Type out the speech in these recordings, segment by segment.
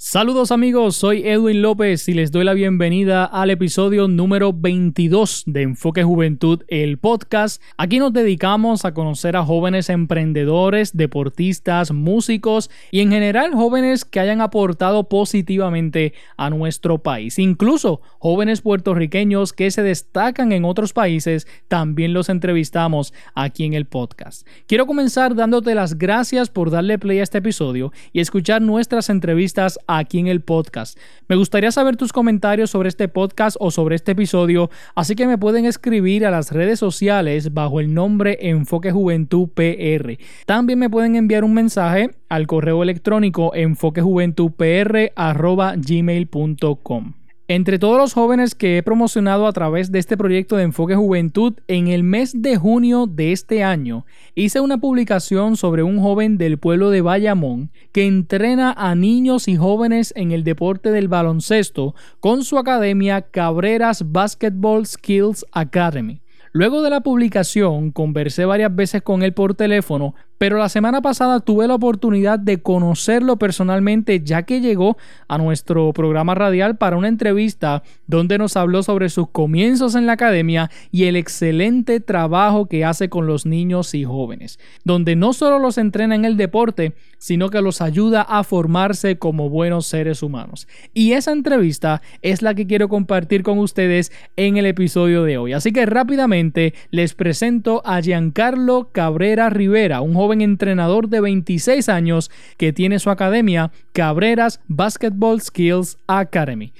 Saludos amigos, soy Edwin López y les doy la bienvenida al episodio número 22 de Enfoque Juventud, el podcast. Aquí nos dedicamos a conocer a jóvenes emprendedores, deportistas, músicos y en general jóvenes que hayan aportado positivamente a nuestro país. Incluso jóvenes puertorriqueños que se destacan en otros países, también los entrevistamos aquí en el podcast. Quiero comenzar dándote las gracias por darle play a este episodio y escuchar nuestras entrevistas aquí en el podcast. Me gustaría saber tus comentarios sobre este podcast o sobre este episodio, así que me pueden escribir a las redes sociales bajo el nombre Enfoque Juventud PR. También me pueden enviar un mensaje al correo electrónico enfoquejuventudpr@gmail.com. Entre todos los jóvenes que he promocionado a través de este proyecto de Enfoque Juventud, en el mes de junio de este año hice una publicación sobre un joven del pueblo de Bayamón que entrena a niños y jóvenes en el deporte del baloncesto con su academia Cabreras Basketball Skills Academy. Luego de la publicación conversé varias veces con él por teléfono pero la semana pasada tuve la oportunidad de conocerlo personalmente ya que llegó a nuestro programa radial para una entrevista donde nos habló sobre sus comienzos en la academia y el excelente trabajo que hace con los niños y jóvenes, donde no solo los entrena en el deporte, sino que los ayuda a formarse como buenos seres humanos. Y esa entrevista es la que quiero compartir con ustedes en el episodio de hoy. Así que rápidamente les presento a Giancarlo Cabrera Rivera, un joven entrenador de 26 años que tiene su academia Cabreras Basketball Skills Academy.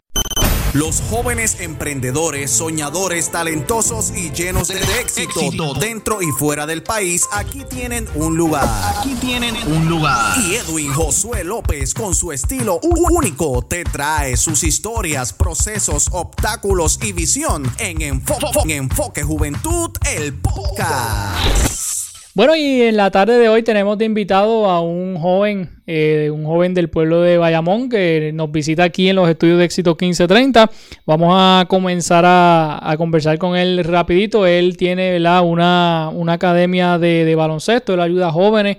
Los jóvenes emprendedores, soñadores, talentosos y llenos de, éxito, dentro y fuera del país, aquí tienen un lugar. Aquí tienen un lugar. Y Edwin Josué López, con su estilo único, te trae sus historias, procesos, obstáculos y visión en Enfoque Juventud, el podcast. Bueno, y en la tarde de hoy tenemos de invitado a un joven, eh, un joven del pueblo de Bayamón que nos visita aquí en los estudios de éxito 1530. Vamos a comenzar a, conversar con él rapidito. Él tiene Una, una academia de, baloncesto, él ayuda a jóvenes.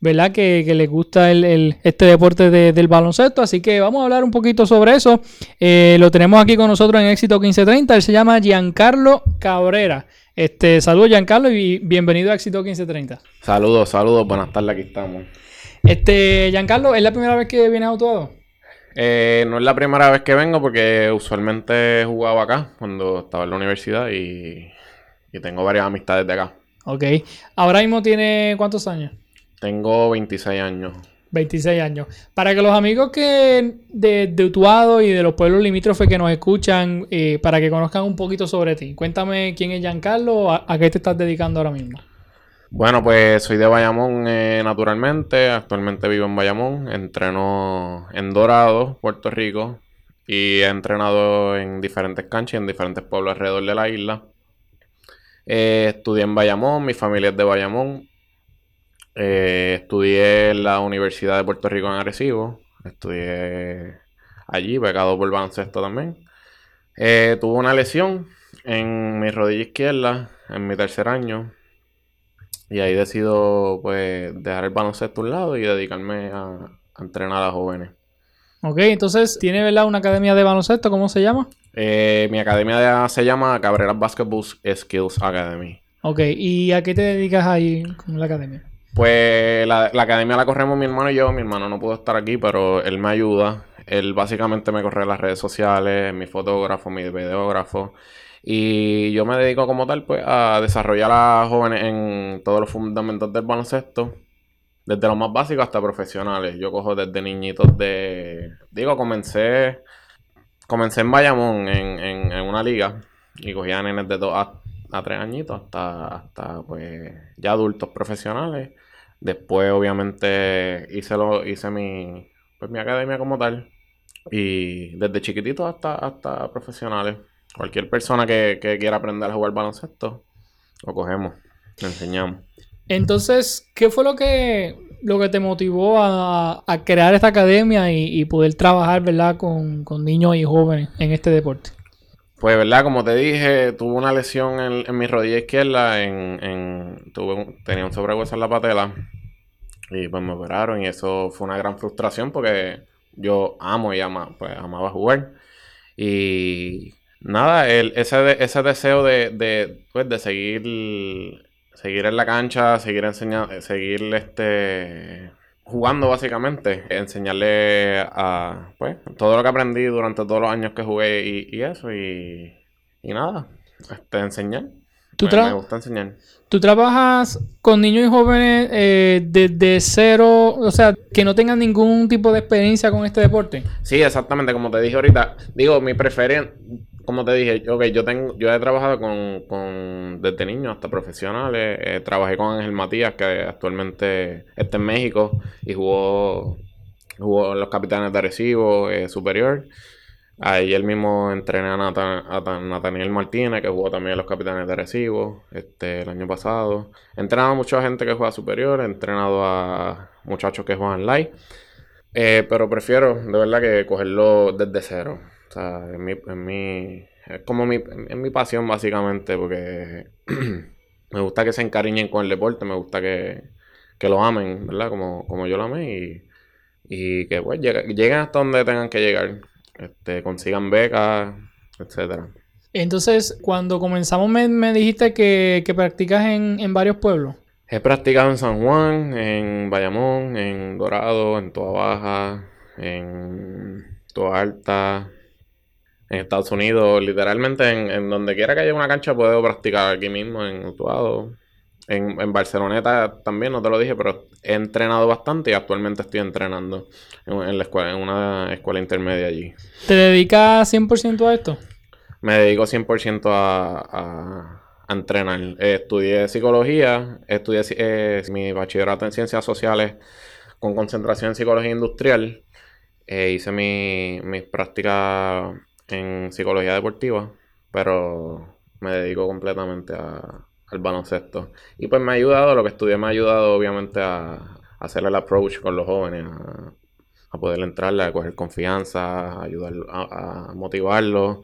¿verdad? Que, les gusta el, este deporte del baloncesto. Así que vamos a hablar un poquito sobre eso. Eh, lo tenemos aquí con nosotros en Éxito 1530. Él se llama Giancarlo Cabrera. Este, saludos Giancarlo y bienvenido a Éxito 1530. Saludos, saludos, buenas tardes, aquí estamos. Este, Giancarlo, ¿es la primera vez que vienes a Utuado? Eh, no es la primera vez que vengo porque usualmente he jugado acá cuando estaba en la universidad y, y tengo varias amistades de acá. Ok. ¿Ahora mismo tiene cuántos años? Tengo 26 años. 26 años. Para que los amigos que de, de Utuado y de los pueblos limítrofes que nos escuchan, eh, para que conozcan un poquito sobre ti, cuéntame quién es Giancarlo, a, a qué te estás dedicando ahora mismo. Bueno, pues soy de Bayamón eh, naturalmente, actualmente vivo en Bayamón, entreno en Dorado, Puerto Rico, y he entrenado en diferentes canchas, en diferentes pueblos alrededor de la isla. Eh, estudié en Bayamón, mi familia es de Bayamón, eh, estudié en la Universidad de Puerto Rico en Arecibo. Estudié allí, becado por baloncesto también. Eh, tuve una lesión en mi rodilla izquierda en mi tercer año. Y ahí decido pues dejar el baloncesto a un lado y dedicarme a, entrenar a jóvenes. Ok, entonces tiene ¿verdad? una academia de baloncesto, ¿cómo se llama? Eh, mi academia se llama Cabreras Basketball Skills Academy. Ok, ¿y a qué te dedicas ahí con la academia? Pues la, academia la corremos mi hermano y yo. Mi hermano no pudo estar aquí, pero él me ayuda. Él básicamente me corre las redes sociales, mi fotógrafo, mi videógrafo. Y yo me dedico como tal pues a desarrollar a jóvenes en todos los fundamentos del baloncesto. Desde lo más básico hasta profesionales. Yo cojo desde niñitos de... Digo, comencé... Comencé en Bayamón en, en, una liga. Y cogía nenes de 2 a, a 3 añitos hasta, hasta pues ya adultos profesionales. Después, obviamente, hice, lo, hice mi, pues, mi academia como tal. Y desde chiquitito hasta, hasta profesionales. Cualquier persona que, quiera aprender a jugar baloncesto, lo cogemos, le enseñamos. Entonces, ¿qué fue lo que, lo que te motivó a, crear esta academia y, poder trabajar, ¿verdad?, con, con niños y jóvenes en este deporte. Pues, ¿verdad? Como te dije, tuve una lesión en, mi rodilla izquierda, en, en tuve tenía un sobrehueso en la patela y pues me operaron y eso fue una gran frustración porque yo amo y ama, pues, amaba jugar. Y nada, el, ese, ese deseo de, de, pues, de seguir, seguir en la cancha, seguir enseñando, seguir este jugando básicamente, enseñarle a pues todo lo que aprendí durante todos los años que jugué y, eso y, y nada, este enseñar. ¿Tú me, gusta enseñar. ¿Tú trabajas con niños y jóvenes eh, desde cero, o sea, que no tengan ningún tipo de experiencia con este deporte? Sí, exactamente, como te dije ahorita. Digo, mi preferencia, como te dije, ok, yo tengo, yo he trabajado con, con desde niños hasta profesionales. Eh, trabajé con Ángel Matías, que actualmente está en México y jugó, jugó en los Capitanes de Arecibo eh, Superior. Ahí él mismo entrené a, Nathaniel Martínez, que jugó también en los Capitanes de Arecibo este, el año pasado. He entrenado a mucha gente que juega superior, he entrenado a muchachos que juegan light. Eh, pero prefiero, de verdad, que cogerlo desde cero. O sea, en mi, en mi, es como mi, en mi pasión, básicamente, porque me gusta que se encariñen con el deporte, me gusta que, que lo amen, ¿verdad? Como, como yo lo amé y, y que pues lleguen hasta donde tengan que llegar este, consigan becas, etcétera. Entonces, cuando comenzamos me, dijiste que, practicas en, varios pueblos. He practicado en San Juan, en Bayamón, en Dorado, en Toa Baja, en Toa Alta, en Estados Unidos. Literalmente en, donde quiera que haya una cancha puedo practicar aquí mismo, en Utuado. En, en, Barceloneta también, no te lo dije, pero he entrenado bastante y actualmente estoy entrenando en, la escuela, en una escuela intermedia allí. ¿Te dedicas 100% a esto? Me dedico 100% a, a, a, entrenar. estudié psicología, estudié eh, mi bachillerato en ciencias sociales con concentración en psicología industrial. Eh, hice mi, mis prácticas en psicología deportiva, pero me dedico completamente a al baloncesto. Y pues me ha ayudado, lo que estudié me ha ayudado obviamente a, hacer el approach con los jóvenes, a, poder entrarle, a coger confianza, a ayudar a, motivarlos,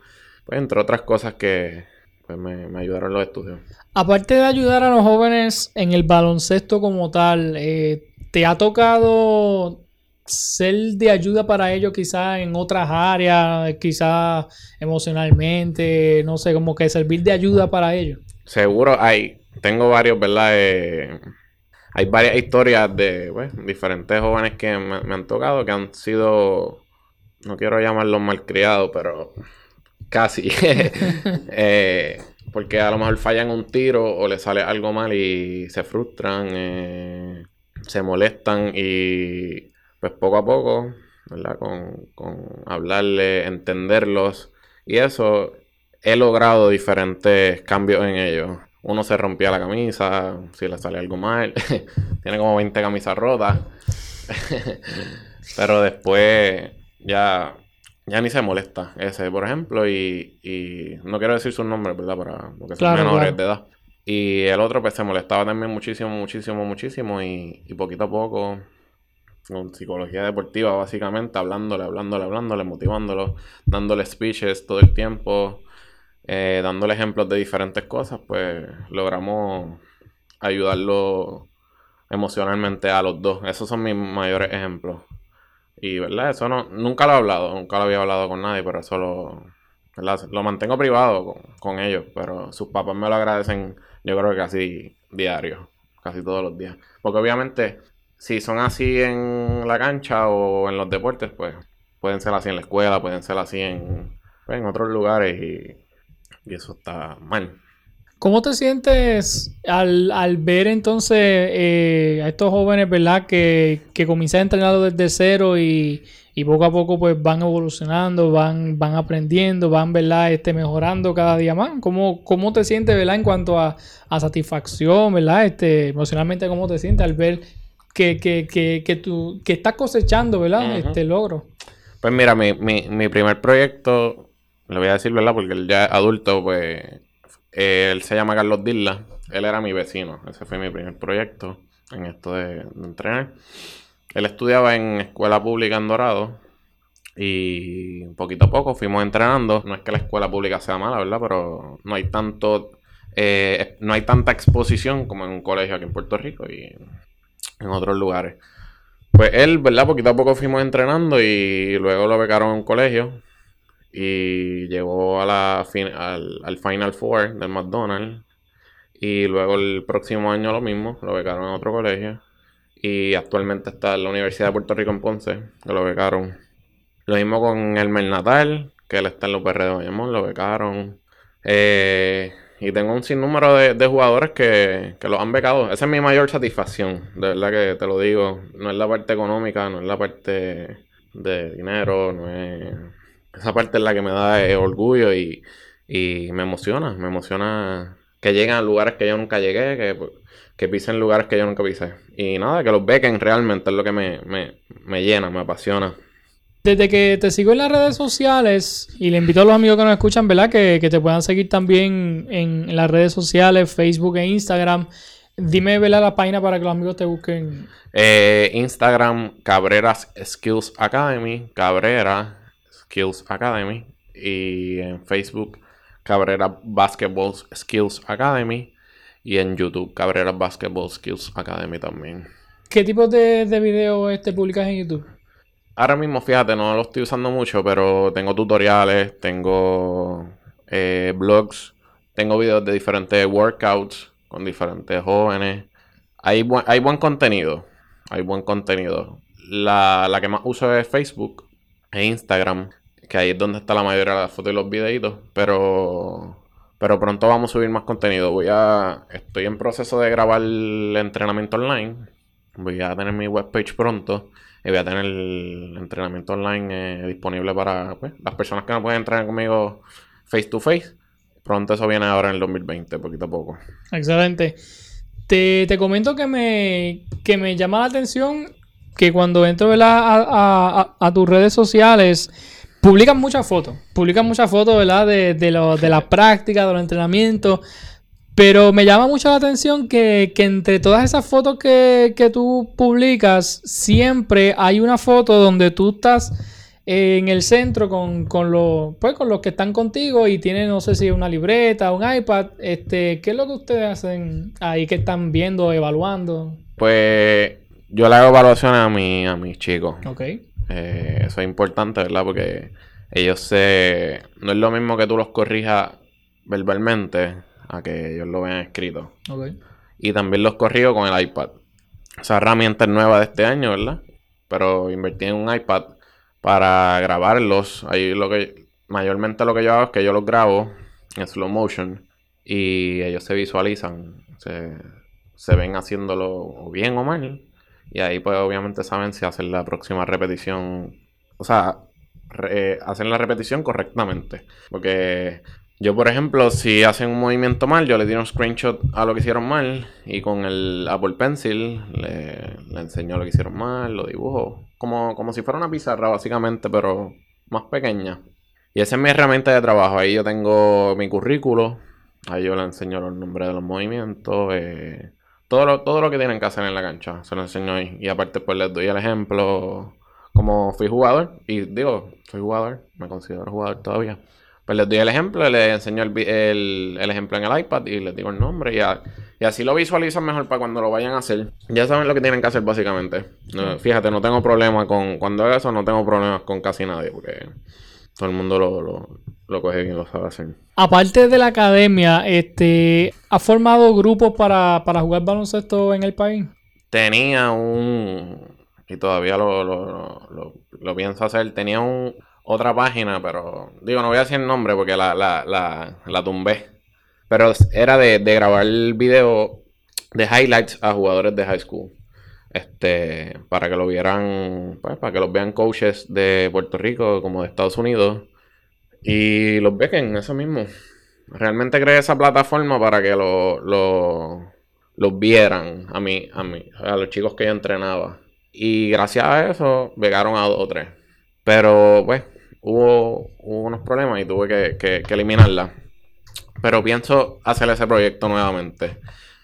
pues entre otras cosas que pues me, ayudaron los estudios. Aparte de ayudar a los jóvenes en el baloncesto como tal, eh, ¿te ha tocado ser de ayuda para ellos quizás en otras áreas, quizás emocionalmente, no sé, como que servir de ayuda para ellos? seguro hay, tengo varios, ¿verdad? Eh, hay varias historias de diferentes jóvenes que me, han tocado que han sido, no quiero llamarlos malcriados, pero casi. Eh, porque a lo mejor fallan un tiro o le sale algo mal y se frustran, eh, se molestan y pues poco a poco, ¿verdad? Con, con hablarle, entenderlos y eso he logrado diferentes cambios en ellos. Uno se rompía la camisa, si le sale algo mal. Tiene como 20 camisas rotas. Pero después ya, ya ni se molesta ese, por ejemplo. Y, y no quiero decir su nombre, ¿verdad? Para, porque son menores de edad. Y el otro pues se molestaba también muchísimo, muchísimo, muchísimo. Y, y poquito a poco, con psicología deportiva básicamente, hablándole, hablándole, hablándole, motivándolo, dándole speeches todo el tiempo eh, dándole ejemplos de diferentes cosas, pues logramos ayudarlo emocionalmente a los dos. Esos son mis mayores ejemplos. Y, ¿verdad? Eso no, nunca lo he hablado, nunca lo había hablado con nadie, pero eso lo, lo mantengo privado con, ellos. Pero sus papás me lo agradecen, yo creo que casi diario, casi todos los días. Porque obviamente, si son así en la cancha o en los deportes, pues pueden ser así en la escuela, pueden ser así en, pues, en otros lugares y y eso está mal. ¿Cómo te sientes al, ver entonces eh, a estos jóvenes, verdad, que, que comienzan a entrenar desde cero y, poco a poco pues van evolucionando, van, van aprendiendo, van, verdad, este, mejorando cada día más? ¿Cómo, cómo te sientes, verdad, en cuanto a, satisfacción, verdad, este, emocionalmente, cómo te sientes al ver que, que, que, que tú que estás cosechando, verdad, este logro? Pues mira, mi, mi, mi primer proyecto le voy a decir, ¿verdad? Porque él ya es adulto, pues él se llama Carlos Dilla. Él era mi vecino. Ese fue mi primer proyecto en esto de, entrenar. Él estudiaba en escuela pública en Dorado. Y poquito a poco fuimos entrenando. No es que la escuela pública sea mala, ¿verdad? Pero no hay tanto. Eh, no hay tanta exposición como en un colegio aquí en Puerto Rico y en otros lugares. Pues él, ¿verdad? Poquito a poco fuimos entrenando y luego lo becaron en un colegio. Y llegó a la al, al, Final Four del McDonald's. Y luego el próximo año lo mismo, lo becaron en otro colegio. Y actualmente está en la Universidad de Puerto Rico en Ponce, que lo becaron. Lo mismo con el Natal, que él está en los PR de lo becaron. Eh, y tengo un sinnúmero de, jugadores que, que los han becado. Esa es mi mayor satisfacción, de verdad que te lo digo. No es la parte económica, no es la parte de dinero, no es... Esa parte es la que me da orgullo y, y me emociona, me emociona que lleguen a lugares que yo nunca llegué, que, que pisen lugares que yo nunca pisé. Y nada, que los bequen realmente es lo que me, me, me llena, me apasiona. Desde que te sigo en las redes sociales y le invito a los amigos que nos escuchan, ¿verdad? Que, te puedan seguir también en, las redes sociales, Facebook e Instagram. Dime, ¿verdad? La página para que los amigos te busquen. Eh, Instagram, Cabreras Skills Academy. Cabrera Skills Academy. Y en Facebook, Cabrera Basketball Skills Academy. Y en YouTube, Cabrera Basketball Skills Academy también. ¿Qué tipo de, de videos te este, publicas en YouTube? Ahora mismo, fíjate, no lo estoy usando mucho, pero tengo tutoriales, tengo eh, blogs, tengo videos de diferentes workouts con diferentes jóvenes. Hay, hay buen contenido, hay buen contenido. La, que más uso es Facebook e Instagram, que ahí es donde está la mayoría de las fotos y los videitos, pero pero pronto vamos a subir más contenido. Voy a estoy en proceso de grabar el entrenamiento online. Voy a tener mi webpage pronto voy a tener el entrenamiento online eh, disponible para pues, las personas que no pueden entrenar conmigo face to face. Pronto eso viene ahora en el 2020, poquito a poco. Excelente. Te, comento que me, que me llama la atención que cuando entro a, a, tus redes sociales, publican muchas fotos. Publican muchas fotos. De, de, lo, de la práctica, de los entrenamientos. Pero me llama mucho la atención que, entre todas esas fotos que, tú publicas, siempre hay una foto donde tú estás en el centro con, los, pues, con los que están contigo y tienen, no sé si una libreta, un iPad. Este, ¿Qué es lo que ustedes hacen ahí que están viendo, evaluando? Pues yo le hago evaluaciones a, mi, a mis chicos. Ok. Eh, eso es importante, ¿verdad? Porque ellos se... No es lo mismo que tú los corrijas verbalmente a que ellos lo vean escrito. Y también los corrijo con el iPad. Esa herramienta es nueva de este año, ¿verdad? Pero invertí en un iPad para grabarlos. Ahí lo que mayormente lo que yo hago es que yo los grabo en slow motion y ellos se visualizan, se, se ven haciéndolo bien o mal. Y ahí pues obviamente saben si hacen la próxima repetición. O sea, hacen la repetición correctamente. Porque yo, por ejemplo, si hacen un movimiento mal, yo le tiro un screenshot a lo que hicieron mal y con el Apple Pencil le, enseño lo que hicieron mal, lo dibujo. Como, como si fuera una pizarra, básicamente, pero más pequeña. Y esa es mi herramienta de trabajo. Ahí yo tengo mi currículo. Ahí yo le enseño los nombres de los movimientos. Eh, todo, lo, todo lo que tienen que hacer en la cancha. Se lo enseño ahí. Y aparte, pues les doy el ejemplo. Como fui jugador. Y digo, soy jugador. Me considero jugador todavía. Pues les doy el ejemplo, les enseño el, ejemplo en el iPad y les digo el nombre y, y, así lo visualizan mejor para cuando lo vayan a hacer. Ya saben lo que tienen que hacer básicamente. fíjate, no tengo problema con, cuando hago eso, no tengo problemas con casi nadie porque todo el mundo lo, lo, lo coge bien, lo sabe hacer. Aparte de la academia, este, ¿ha formado grupos para, para jugar baloncesto en el país? Tenía un, y todavía lo, lo, lo pienso hacer, tenía un otra página, pero digo, no voy a decir el nombre porque la, la, la, la tumbé. Pero era de, de grabar video de highlights a jugadores de high school. Este, para que lo vieran, pues, para que los vean coaches de Puerto Rico como de Estados Unidos. Y los bequen, eso mismo. Realmente creé esa plataforma para que lo, lo, los vieran a mí, a mí, a los chicos que yo entrenaba. Y gracias a eso, llegaron a dos o tres. Pero, pues, hubo, unos problemas y tuve que, eliminarla. Pero pienso hacer ese proyecto nuevamente.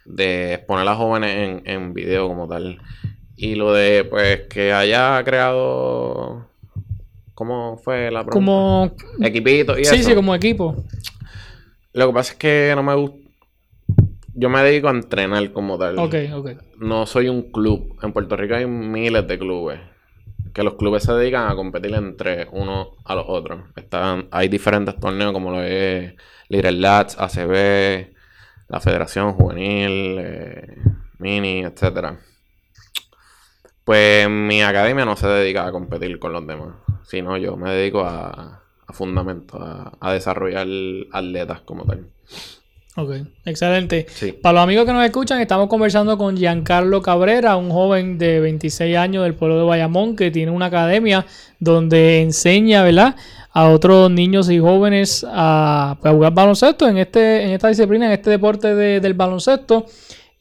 De exponer a jóvenes en, en video como tal. Y lo de, pues, que haya creado... ¿Cómo fue la pregunta? Como... Equipito y Sí, sí, como equipo. Lo que pasa es que no me gusta... yo me dedico a entrenar como tal. Ok, ok. No soy un club. En Puerto Rico hay miles de clubes. Que los clubes se dedican a competir entre uno a los otros. Están, hay diferentes torneos como lo es Little ACB, la Federación Juvenil, eh, Mini, etcétera. Pues mi academia no se dedica a competir con los demás, sino yo me dedico a, fundamentos, a desarrollar atletas como tal. Ok, excelente. Sí. Para los amigos que nos escuchan, estamos conversando con Giancarlo Cabrera, un joven de 26 años del pueblo de Bayamón que tiene una academia donde enseña, ¿verdad? A otros niños y jóvenes a, a jugar baloncesto en, este, en esta disciplina, en este deporte de- del baloncesto.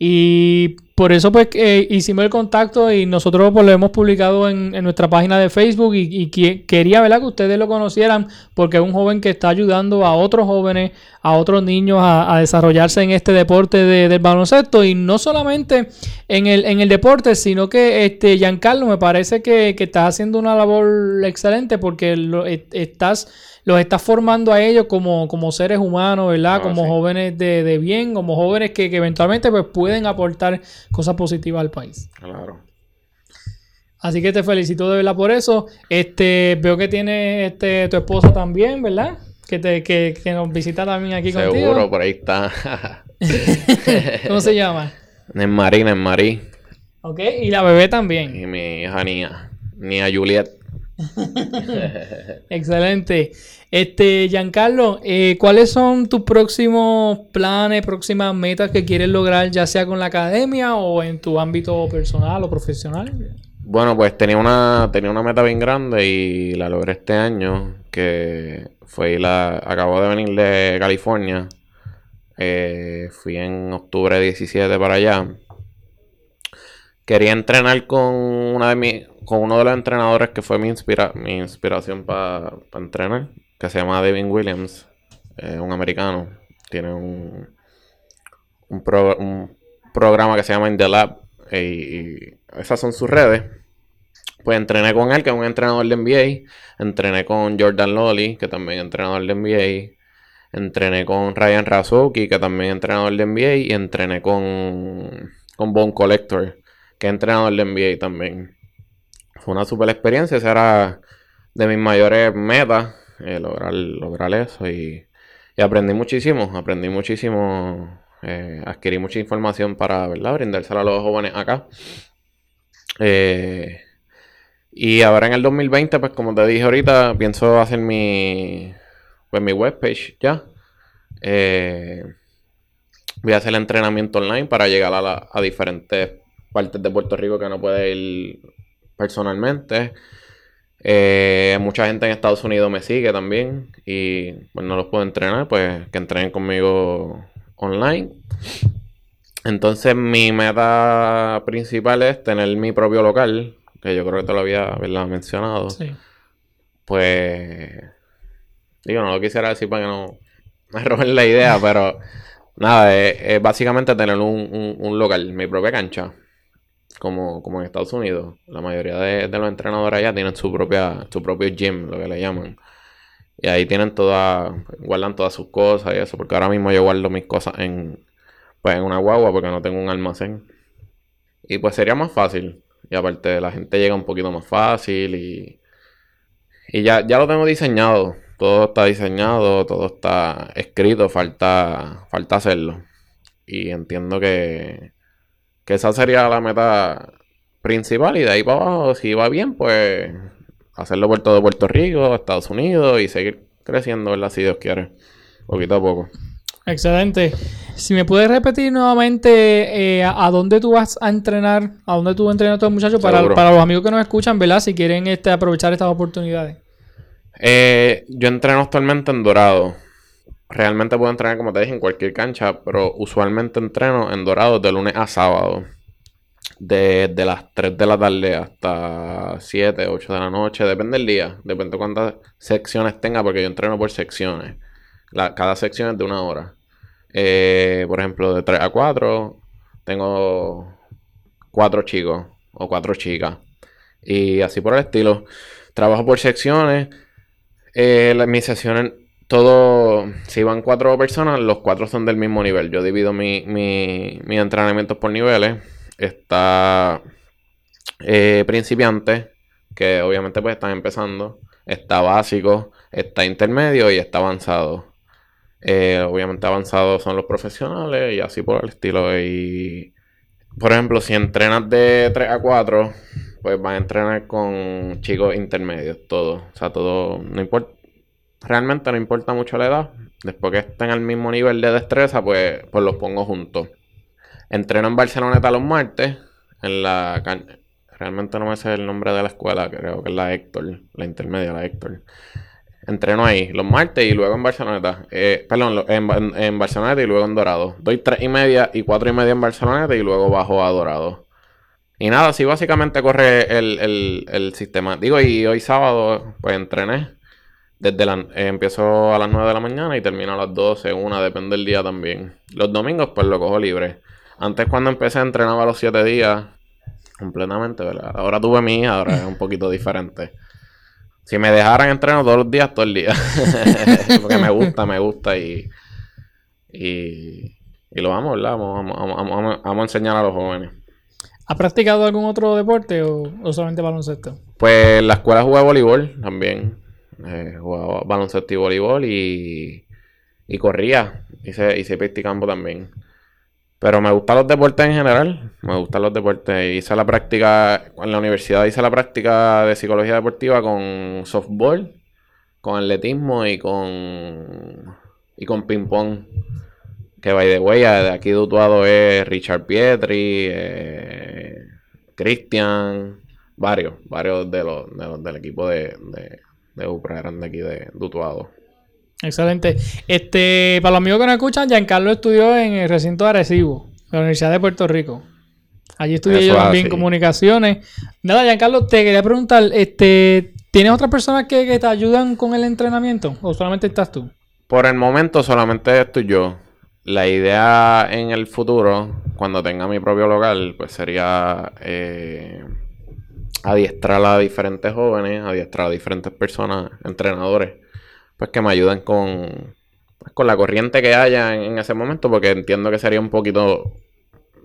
Y por eso pues eh, hicimos el contacto y nosotros pues lo hemos publicado en, nuestra página de Facebook y, y que- quería ¿verdad? que ustedes lo conocieran porque es un joven que está ayudando a otros jóvenes, a otros niños a, a desarrollarse en este deporte de- del baloncesto y no solamente en el, en el deporte, sino que este Giancarlo me parece que, que estás haciendo una labor excelente porque lo, e- estás los estás formando a ellos como, como seres humanos, ¿verdad? Ah, como sí. jóvenes de, de bien, como jóvenes que, que eventualmente pues, pueden aportar cosas positivas al país. Claro. Así que te felicito de verdad por eso. Este, veo que tiene este, tu esposa también, ¿verdad? Que, te, que, que nos visita también aquí Seguro, contigo. por ahí está. ¿Cómo se llama? Nesmarí, Nesmarí. Ok, y la bebé también. Y mi hija Nia. Nia Juliet. Excelente. Este, Giancarlo, eh, ¿cuáles son tus próximos planes, próximas metas que quieres lograr, ya sea con la academia o en tu ámbito personal o profesional? Bueno, pues tenía una, tenía una meta bien grande y la logré este año, que fue la, acabo de venir de California. Eh, fui en octubre 17 para allá. Quería entrenar con una de mi, con uno de los entrenadores que fue mi, inspira, mi inspiración para entrenar, que se llama Devin Williams, eh, un americano. Tiene un, un, pro- un programa que se llama In the Lab eh, y, esas son sus redes. Pues entrené con él, que es un entrenador de NBA. Entrené con Jordan Lolly, que también es entrenador de NBA. Entrené con Ryan Razuki, que también es entrenador de NBA. Y entrené con, con Bone Collector, que es entrenador de NBA también. Fue una super experiencia. Esa era de mis mayores metas, eh, lograr, lograr eso. Y, aprendí muchísimo. Aprendí muchísimo. eh, adquirí mucha información para ¿verdad? brindársela a los jóvenes acá. Eh, y ahora en el 2020, pues como te dije ahorita, pienso hacer mi, pues, mi webpage ya. Voy a hacer el entrenamiento online para llegar a, a diferentes partes de Puerto Rico que no puede ir personalmente. Eh, mucha gente en Estados Unidos me sigue también y pues no los puedo entrenar, pues que entrenen conmigo online. Entonces mi meta principal es tener mi propio local, que yo creo que te lo había ¿verdad? mencionado. Sí. Pues digo, no lo quisiera decir para que no me roben la idea, pero nada, es, es básicamente tener un, un- un local, mi propia cancha, como, como en Estados Unidos. La mayoría de, los entrenadores allá tienen su propia, su propio gym, lo que le llaman. Y ahí tienen todas, guardan todas sus cosas y eso, porque ahora mismo yo guardo mis cosas en, pues en una guagua porque no tengo un almacén. Y pues sería más fácil. Y aparte la gente llega un poquito más fácil y, y ya, ya lo tengo diseñado. Todo está diseñado, todo está escrito, falta, falta hacerlo. Y entiendo que, que esa sería la meta principal. Y de ahí para abajo, si va bien, pues hacerlo por todo Puerto Rico, Estados Unidos y seguir creciendo, ¿verdad? Si Dios quiere. Poquito a poco. Excelente. Si me puedes repetir nuevamente eh, a, a dónde tú vas a entrenar, a dónde tú entrenas a estos muchachos para, para los amigos que nos escuchan, ¿verdad? Si quieren este, aprovechar estas oportunidades. Eh, yo entreno actualmente en Dorado. Realmente puedo entrenar, como te dije, en cualquier cancha, pero usualmente entreno en Dorado de lunes a sábado. Desde las 3 de la tarde hasta 7, 8 de la noche, depende del día, depende de cuántas secciones tenga, porque yo entreno por secciones. La- cada sección es de una hora. Eh, por ejemplo, de 3 a 4, tengo 4 chicos o 4 chicas. Y así por el estilo. Trabajo por secciones. Eh, la- mis sesiones todo, si van cuatro personas, los cuatro son del mismo nivel. Yo divido mi, mi, mis entrenamientos por niveles. Está eh, principiante, que obviamente pues están empezando. Está básico, está intermedio y está avanzado. Eh, obviamente avanzado son los profesionales y así por el estilo. Y por ejemplo, si entrenas de 3 a 4, pues vas a entrenar con chicos intermedios, todo. O sea, todo, no importa, realmente no importa mucho la edad. Después que estén al mismo nivel de destreza, pues, pues los pongo juntos. Entreno en Barceloneta los martes, en la Realmente no me sé el nombre de la escuela, creo que es la Héctor, la intermedia, la Héctor. Entreno ahí los martes y luego en Barceloneta. Eh, perdón, en, en, Barceloneta y luego en Dorado. Doy tres y media y cuatro y media en Barceloneta y luego bajo a Dorado. Y nada, así básicamente corre el, el sistema. Digo, y hoy sábado pues entrené. Desde la, eh, empiezo a las 9 de la mañana y termino a las 12, una, depende del día también. Los domingos pues lo cojo libre. Antes cuando empecé entrenaba los 7 días completamente, ¿verdad? Ahora tuve mi hija, ahora es un poquito diferente. Si me dejaran entrenar todos los días, todo el día. Porque me gusta, me gusta y, y, y lo vamos, ¿verdad? Vamos, vamos, vamos, a enseñar a los jóvenes. ¿Has practicado algún otro deporte o, o solamente baloncesto? Pues en la escuela jugué voleibol también. Eh, jugaba baloncesto y voleibol y, y corría. Hice, hice campo también. Pero me gustan los deportes en general. Me gustan los deportes. Hice la práctica, en la universidad hice la práctica de psicología deportiva con softball, con atletismo y con, y con ping-pong. Que by the way, de aquí de Utuado es Richard Pietri, eh, Cristian, varios, varios de los, del equipo de UPRA eran de aquí de, Dutuado. Excelente. Este, para los amigos que nos escuchan, Giancarlo estudió en el recinto de Arecibo, la Universidad de Puerto Rico. Allí estudié yo también comunicaciones. Nada, Giancarlo, te quería preguntar, este, ¿tienes otras personas que, te ayudan con el entrenamiento o solamente estás tú? Por el momento solamente estoy yo. La idea en el futuro, cuando tenga mi propio local, pues sería eh, adiestrar a diferentes jóvenes, adiestrar a diferentes personas, entrenadores, pues que me ayuden con, con la corriente que haya en, ese momento, porque entiendo que sería un poquito,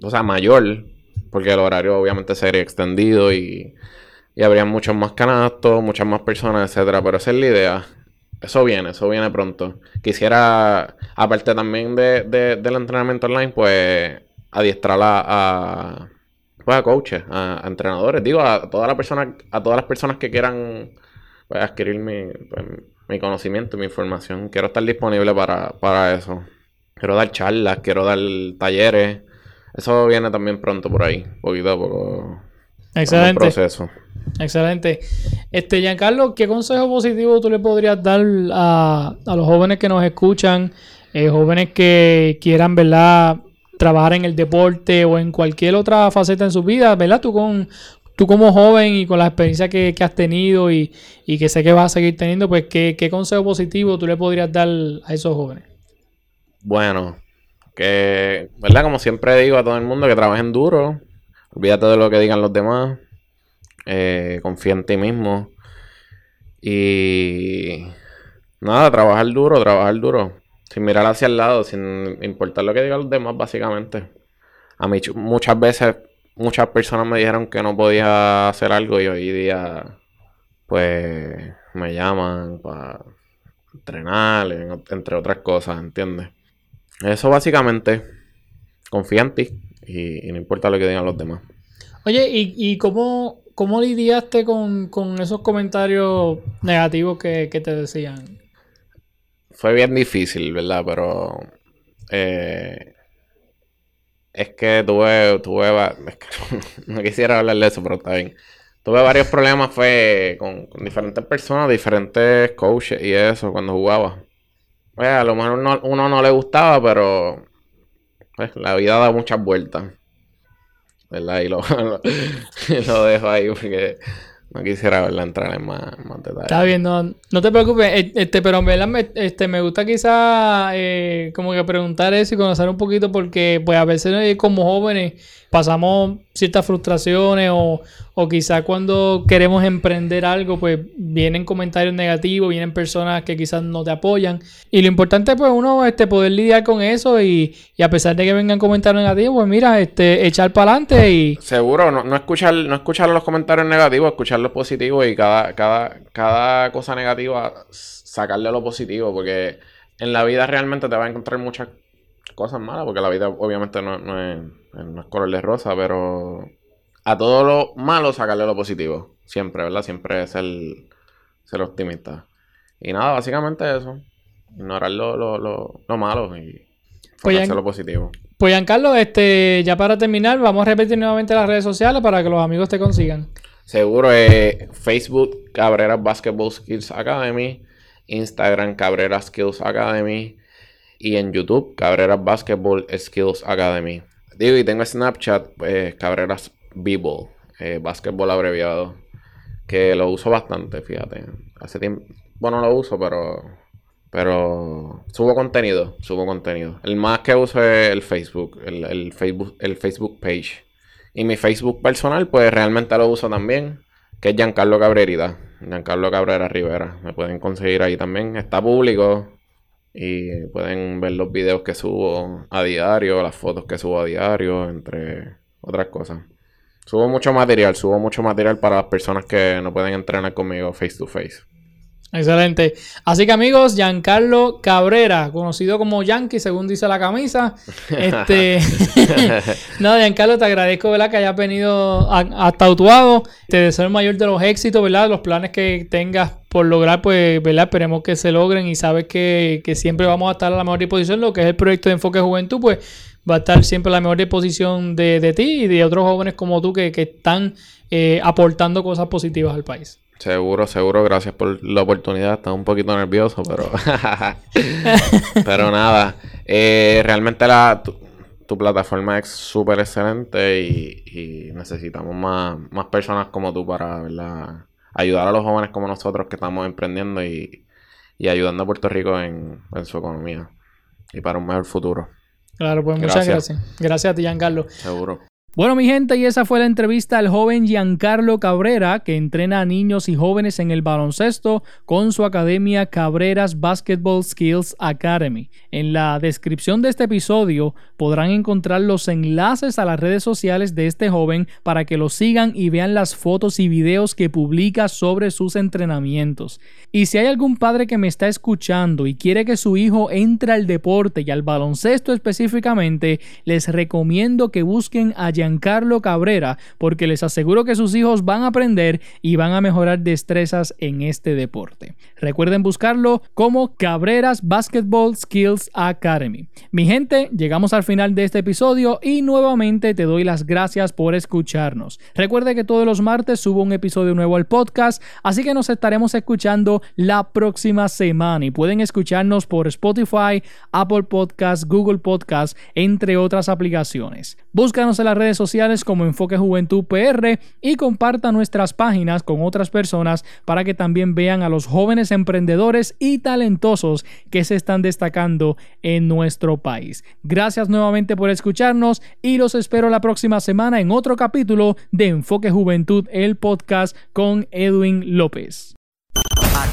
o sea, mayor, porque el horario obviamente sería extendido y, y habría muchos más canastos, muchas más personas, etcétera, pero esa es la idea. Eso viene, eso viene pronto. Quisiera, aparte también de, del entrenamiento online, pues adiestrar a pues a coaches, a, entrenadores, digo, a todas las personas, a todas las personas que quieran pues, adquirir mi, pues, mi conocimiento, mi información. Quiero estar disponible para, eso. Quiero dar charlas, quiero dar talleres. Eso viene también pronto por ahí, poquito a poco. Excelente. Proceso. Excelente. Este, Giancarlo, ¿qué consejo positivo tú le podrías dar a, a los jóvenes que nos escuchan? Eh, jóvenes que quieran, ¿verdad? Trabajar en el deporte o en cualquier otra faceta en su vida, ¿verdad? Tú con tú como joven y con la experiencia que, has tenido y, que sé que vas a seguir teniendo, pues ¿qué, consejo positivo tú le podrías dar a esos jóvenes? Bueno, que, ¿verdad? Como siempre digo a todo el mundo, que trabajen duro, olvídate de lo que digan los demás, eh, confía en ti mismo y nada, trabajar duro, trabajar duro. Sin mirar hacia el lado, sin importar lo que digan los demás, básicamente. A mí muchas veces, muchas personas me dijeron que no podía hacer algo y hoy día, pues, me llaman para entrenar, entre otras cosas, ¿entiendes? Eso básicamente, confía en ti y, no importa lo que digan los demás. Oye, ¿y, y cómo, cómo lidiaste con, esos comentarios negativos que, que te decían? Fue bien difícil, ¿verdad? Pero eh, es que tuve, tuve no quisiera hablar de eso, pero está bien. Tuve varios problemas fue con, diferentes personas, diferentes coaches y eso cuando jugaba. Pues a lo mejor uno, no le gustaba, pero pues, la vida da muchas vueltas. ¿Verdad? Y lo, lo dejo ahí porque no quisiera verla entrar en más, más detalles. Está bien, no, te preocupes. E, este, pero en verdad me, este, me gusta quizá eh, como que preguntar eso y conocer un poquito porque pues a veces eh, como jóvenes pasamos ciertas frustraciones o, o quizá cuando queremos emprender algo, pues vienen comentarios negativos, vienen personas que quizás no te apoyan. Y lo importante es pues uno este, poder lidiar con eso y, a pesar de que vengan comentarios negativos, pues mira, este, echar para adelante y... Seguro, no, no, escuchar, no escuchar los comentarios negativos, escuchar los positivos y cada, cada, cada cosa negativa sacarle lo positivo, porque en la vida realmente te va a encontrar muchas cosas malas, porque la vida obviamente no, no, es, no es color de rosa, pero a todo lo malo sacarle lo positivo. Siempre, ¿verdad? Siempre es el ser optimista. Y nada, básicamente eso. Ignorar lo, lo, lo, malo y pues lo positivo. Pues Giancarlo, este, ya para terminar, vamos a repetir nuevamente las redes sociales para que los amigos te consigan. Seguro, eh, Facebook Cabrera Basketball Skills Academy, Instagram Cabrera Skills Academy y en YouTube Cabrera Basketball Skills Academy. Digo, y tengo Snapchat, pues Cabreras b-ball, eh, básquetbol abreviado, que lo uso bastante, fíjate. Hace tiempo, bueno, lo uso, pero pero subo contenido, subo contenido. El más que uso es el Facebook, el, Facebook, el Facebook page. Y mi Facebook personal, pues realmente lo uso también, que es Giancarlo Cabrerida. Giancarlo Cabrera Rivera. Me pueden conseguir ahí también. Está público. Y pueden ver los videos que subo a diario, las fotos que subo a diario, entre otras cosas. Subo mucho material, subo mucho material para las personas que no pueden entrenar conmigo face to face. Excelente. Así que amigos, Giancarlo Cabrera, conocido como Yankee, según dice la camisa. Este, no, Giancarlo, te agradezco, ¿verdad? Que hayas venido hasta Utuado. Te deseo el mayor de los éxitos, ¿verdad? Los planes que tengas por lograr, pues, ¿verdad? Esperemos que se logren y sabes que, que siempre vamos a estar a la mejor disposición. Lo que es el proyecto de Enfoque Juventud, pues va a estar siempre la mejor disposición de, de ti y de otros jóvenes como tú que, que están eh, aportando cosas positivas al país. Seguro, seguro, gracias por la oportunidad. Estaba un poquito nervioso, pero. pero nada. Eh, realmente la, tu, plataforma es súper excelente y, necesitamos más, más personas como tú para ayudar a los jóvenes como nosotros que estamos emprendiendo y, ayudando a Puerto Rico en, en su economía y para un mejor futuro. Claro, pues muchas gracias. Gracias a ti, Giancarlo. Seguro. Bueno, mi gente, y esa fue la entrevista al joven Giancarlo Cabrera, que entrena a niños y jóvenes en el baloncesto con su academia Cabreras Basketball Skills Academy. En la descripción de este episodio podrán encontrar los enlaces a las redes sociales de este joven para que lo sigan y vean las fotos y videos que publica sobre sus entrenamientos. Y si hay algún padre que me está escuchando y quiere que su hijo entre al deporte y al baloncesto específicamente, les recomiendo que busquen a Cabrera, porque les aseguro que sus hijos van a aprender y van a mejorar destrezas en este deporte. Recuerden buscarlo como Cabreras Basketball Skills Academy. Mi gente, llegamos al final de este episodio y nuevamente te doy las gracias por escucharnos. Recuerde que todos los martes subo un episodio nuevo al podcast, así que nos estaremos escuchando la próxima semana y pueden escucharnos por Spotify, Apple Podcasts, Google Podcasts, entre otras aplicaciones. Búscanos en las redes sociales como Enfoque Juventud PR y comparta nuestras páginas con otras personas para que también vean a los jóvenes emprendedores y talentosos que se están destacando en nuestro país. Gracias nuevamente por escucharnos y los espero la próxima semana en otro capítulo de Enfoque Juventud, el podcast con Edwin López.